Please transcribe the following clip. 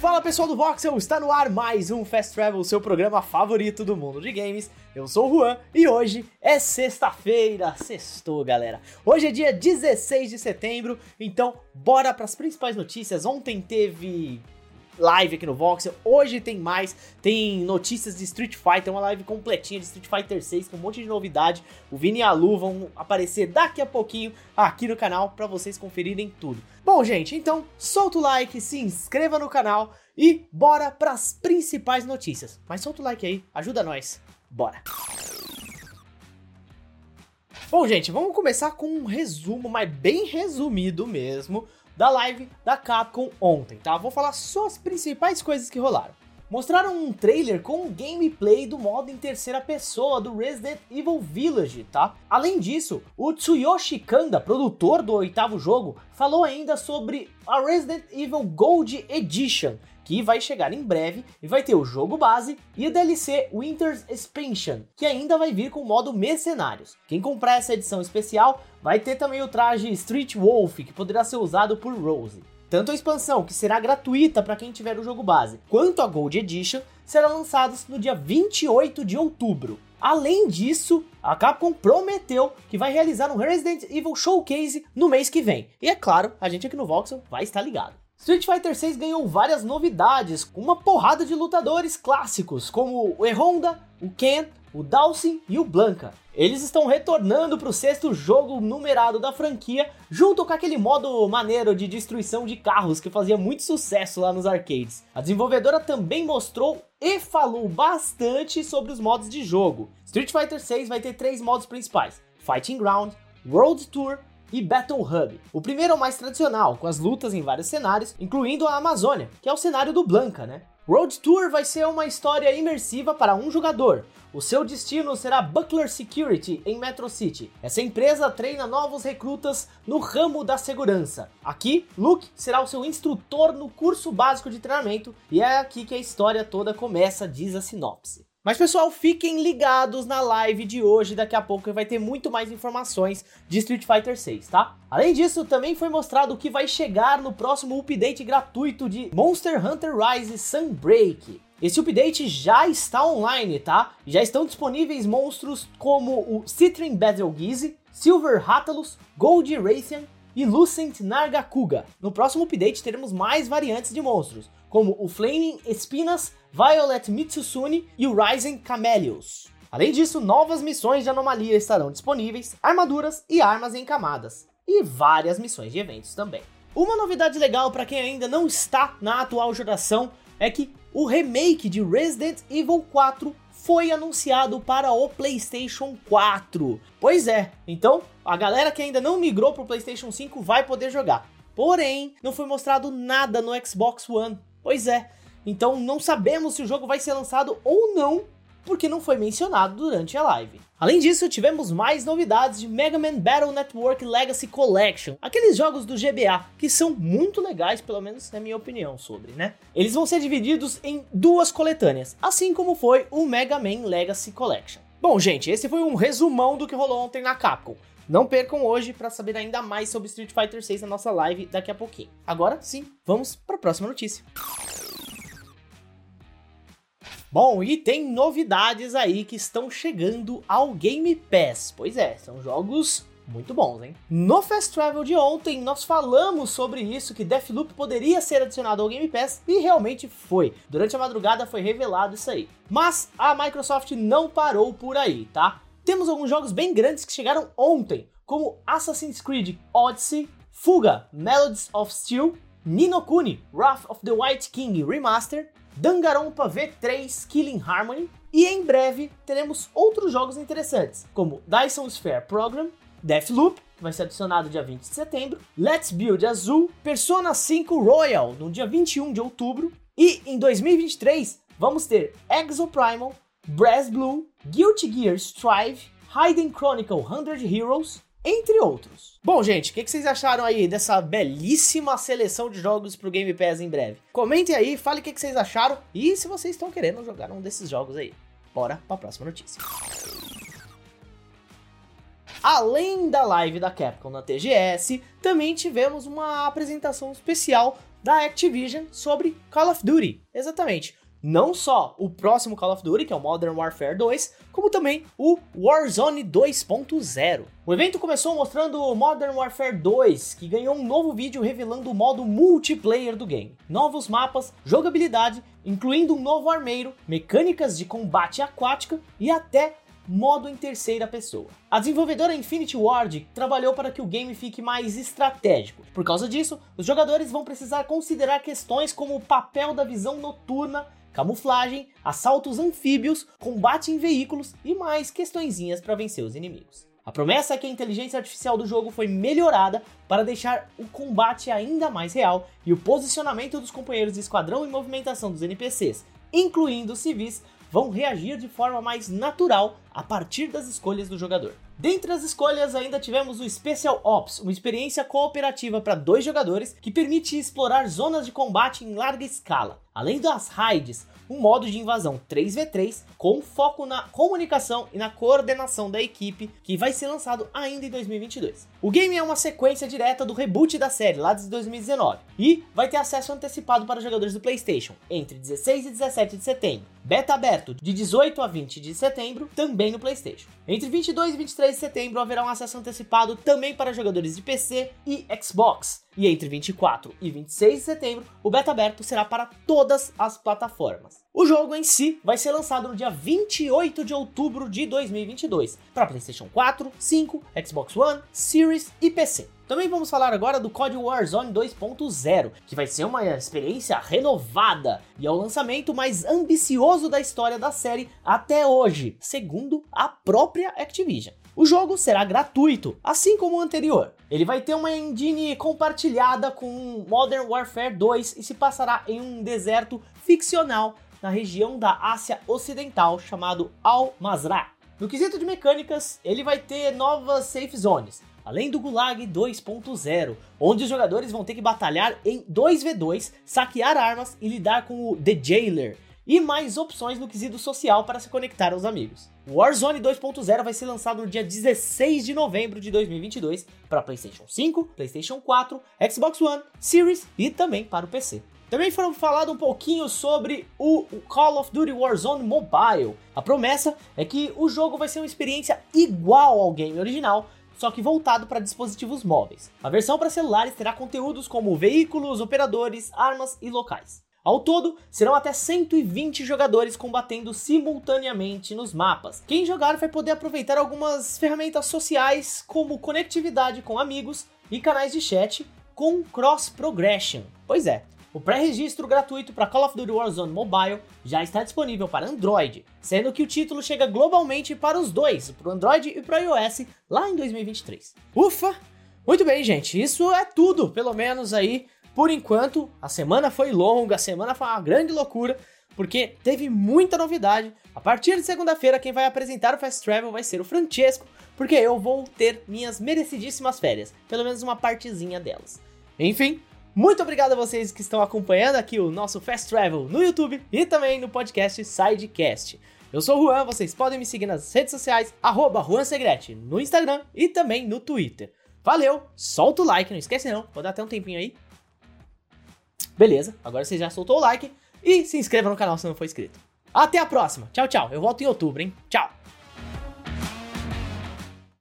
Fala pessoal do Voxel, está no ar mais um Fast Travel, seu programa favorito do mundo de games. Eu sou o Juan e hoje é sexta-feira, sextou galera. Hoje é dia 16 de setembro, então bora para as principais notícias. Ontem teve live aqui no Voxel. Hoje tem mais, tem notícias de Street Fighter, uma live completinha de Street Fighter 6 com um monte de novidade. O Vini e a Lu vão aparecer daqui a pouquinho aqui no canal para vocês conferirem tudo. Bom, gente, então solta o like, se inscreva no canal e bora para as principais notícias. Mas solta o like aí, ajuda nós. Bora. Bom, gente, vamos começar com um resumo, mas bem resumido mesmo, da live da Capcom ontem, tá? Vou falar só as principais coisas que rolaram. Mostraram um trailer com gameplay do modo em terceira pessoa do Resident Evil Village, tá? Além disso, o Tsuyoshi Kanda, produtor do oitavo jogo, falou ainda sobre a Resident Evil Gold Edition, que vai chegar em breve e vai ter o jogo base e o DLC Winter's Expansion, que ainda vai vir com o modo Mercenários. Quem comprar essa edição especial vai ter também o traje Street Wolf, que poderá ser usado por Rose. Tanto a expansão, que será gratuita para quem tiver o jogo base, quanto a Gold Edition serão lançados no dia 28 de outubro. Além disso, a Capcom prometeu que vai realizar um Resident Evil Showcase no mês que vem. E é claro, a gente aqui no Voxel vai estar ligado. Street Fighter 6 ganhou várias novidades, com uma porrada de lutadores clássicos, como o E-Honda, o Ken, o Dawson e o Blanca. Eles estão retornando para o sexto jogo numerado da franquia, junto com aquele modo maneiro de destruição de carros que fazia muito sucesso lá nos arcades. A desenvolvedora também mostrou e falou bastante sobre os modos de jogo. Street Fighter 6 vai ter três modos principais: Fighting Ground, World Tour e Battle Hub. O primeiro é o mais tradicional, com as lutas em vários cenários, incluindo a Amazônia, que é o cenário do Blanca, né? Road Tour vai ser uma história imersiva para um jogador. O seu destino será Buckler Security em Metro City. Essa empresa treina novos recrutas no ramo da segurança. Aqui, Luke será o seu instrutor no curso básico de treinamento e é aqui que a história toda começa, diz a sinopse. Mas pessoal, fiquem ligados na live de hoje, daqui a pouco vai ter muito mais informações de Street Fighter 6, tá? Além disso, também foi mostrado o que vai chegar no próximo update gratuito de Monster Hunter Rise Sunbreak. Esse update já está online, tá? Já estão disponíveis monstros como o Citrin Battle Geese, Silver Rathalos, Gold Raytheon e Lucent Nargacuga. No próximo update teremos mais variantes de monstros, como o Flaming Espinas, Violet Mitsusune e o Rising Camellios. Além disso, novas missões de anomalia estarão disponíveis, armaduras e armas em camadas, e várias missões de eventos também. Uma novidade legal para quem ainda não está na atual geração é que o remake de Resident Evil 4 foi anunciado para o PlayStation 4. Pois é, então a galera que ainda não migrou para o PlayStation 5 vai poder jogar. Porém, não foi mostrado nada no Xbox One. Pois é, então não sabemos se o jogo vai ser lançado ou não, porque não foi mencionado durante a live. Além disso, tivemos mais novidades de Mega Man Battle Network Legacy Collection, aqueles jogos do GBA que são muito legais, pelo menos na minha opinião sobre, né? Eles vão ser divididos em duas coletâneas, assim como foi o Mega Man Legacy Collection. Bom, gente, esse foi um resumão do que rolou ontem na Capcom. Não percam hoje para saber ainda mais sobre Street Fighter 6 na nossa live daqui a pouquinho. Agora sim, vamos para a próxima notícia. Bom, e tem novidades aí que estão chegando ao Game Pass. Pois é, são jogos muito bons, hein? No Fast Travel de ontem, nós falamos sobre isso, que Deathloop poderia ser adicionado ao Game Pass, e realmente foi. Durante a madrugada foi revelado isso aí. Mas a Microsoft não parou por aí, tá? Temos alguns jogos bem grandes que chegaram ontem, como Assassin's Creed Odyssey, Fuga, Melodies of Steel, Ninokuni, Wrath of the White King Remaster, Danganronpa V3 Killing Harmony. E em breve teremos outros jogos interessantes, como Dyson Sphere Program, Deathloop, que vai ser adicionado dia 20 de setembro, Let's Build Azul, Persona 5 Royal no dia 21 de outubro. E em 2023 vamos ter Exoprimal, Brass Blue, Guilty Gear Strive, Hidden Chronicle 100 Heroes, entre outros. Bom, gente, o que, que, vocês acharam aí dessa belíssima seleção de jogos pro Game Pass em breve? Comentem aí, fale o que, que vocês acharam e se vocês estão querendo jogar um desses jogos aí. Bora para a próxima notícia. Além da live da Capcom na TGS, também tivemos uma apresentação especial da Activision sobre Call of Duty. Exatamente. Não só o próximo Call of Duty, que é o Modern Warfare 2, como também o Warzone 2.0. O evento começou mostrando o Modern Warfare 2, que ganhou um novo vídeo revelando o modo multiplayer do game, novos mapas, jogabilidade, incluindo um novo armeiro, mecânicas de combate aquática e até modo em terceira pessoa. A desenvolvedora Infinity Ward trabalhou para que o game fique mais estratégico. Por causa disso, os jogadores vão precisar considerar questões como o papel da visão noturna, camuflagem, assaltos anfíbios, combate em veículos e mais questõezinhas para vencer os inimigos. A promessa é que a inteligência artificial do jogo foi melhorada para deixar o combate ainda mais real e o posicionamento dos companheiros de esquadrão e movimentação dos NPCs, incluindo os civis, vão reagir de forma mais natural a partir das escolhas do jogador. Dentre as escolhas, ainda tivemos o Special Ops, uma experiência cooperativa para dois jogadores que permite explorar zonas de combate em larga escala. Além das raids, um modo de invasão 3v3 com foco na comunicação e na coordenação da equipe, que vai ser lançado ainda em 2022. O game é uma sequência direta do reboot da série lá de 2019 e vai ter acesso antecipado para jogadores do PlayStation entre 16 e 17 de setembro. Beta aberto de 18 a 20 de setembro, também no PlayStation. Entre 22 e 23 de setembro haverá um acesso antecipado também para jogadores de PC e Xbox. E entre 24 e 26 de setembro, o beta aberto será para todas as plataformas. O jogo em si vai ser lançado no dia 28 de outubro de 2022 para PlayStation 4, 5, Xbox One, Series e PC. Também vamos falar agora do COD Warzone 2.0, que vai ser uma experiência renovada e é o lançamento mais ambicioso da história da série até hoje, segundo a própria Activision. O jogo será gratuito, assim como o anterior. Ele vai ter uma engine compartilhada com Modern Warfare 2 e se passará em um deserto ficcional na região da Ásia Ocidental chamado Al-Mazrah. No quesito de mecânicas, ele vai ter novas safe zones, além do Gulag 2.0, onde os jogadores vão ter que batalhar em 2v2, saquear armas e lidar com o The Jailer, e mais opções no quesito social para se conectar aos amigos. Warzone 2.0 vai ser lançado no dia 16 de novembro de 2022 para PlayStation 5, PlayStation 4, Xbox One, Series e também para o PC. Também foram falado um pouquinho sobre o Call of Duty Warzone Mobile. A promessa é que o jogo vai ser uma experiência igual ao game original, só que voltado para dispositivos móveis. A versão para celulares terá conteúdos como veículos, operadores, armas e locais. Ao todo, serão até 120 jogadores combatendo simultaneamente nos mapas. Quem jogar vai poder aproveitar algumas ferramentas sociais, como conectividade com amigos e canais de chat com cross progression. Pois é, o pré-registro gratuito para Call of Duty Warzone Mobile já está disponível para Android, sendo que o título chega globalmente para os dois, para o Android e para o iOS, lá em 2023. Ufa! Muito bem, gente, isso é tudo, pelo menos aí por enquanto, a semana foi longa, a semana foi uma grande loucura, porque teve muita novidade. A partir de segunda-feira, quem vai apresentar o Fast Travel vai ser o Francesco, porque eu vou ter minhas merecidíssimas férias, pelo menos uma partezinha delas. Enfim, muito obrigado a vocês que estão acompanhando aqui o nosso Fast Travel no YouTube e também no podcast Sidecast. Eu sou o Juan, vocês podem me seguir nas redes sociais, arroba JuanSegrete, no Instagram e também no Twitter. Valeu, solta o like, não esquece não, vou dar até um tempinho aí. Beleza, agora você já soltou o like e se inscreva no canal se não for inscrito. Até a próxima. Tchau, tchau. Eu volto em outubro, hein? Tchau.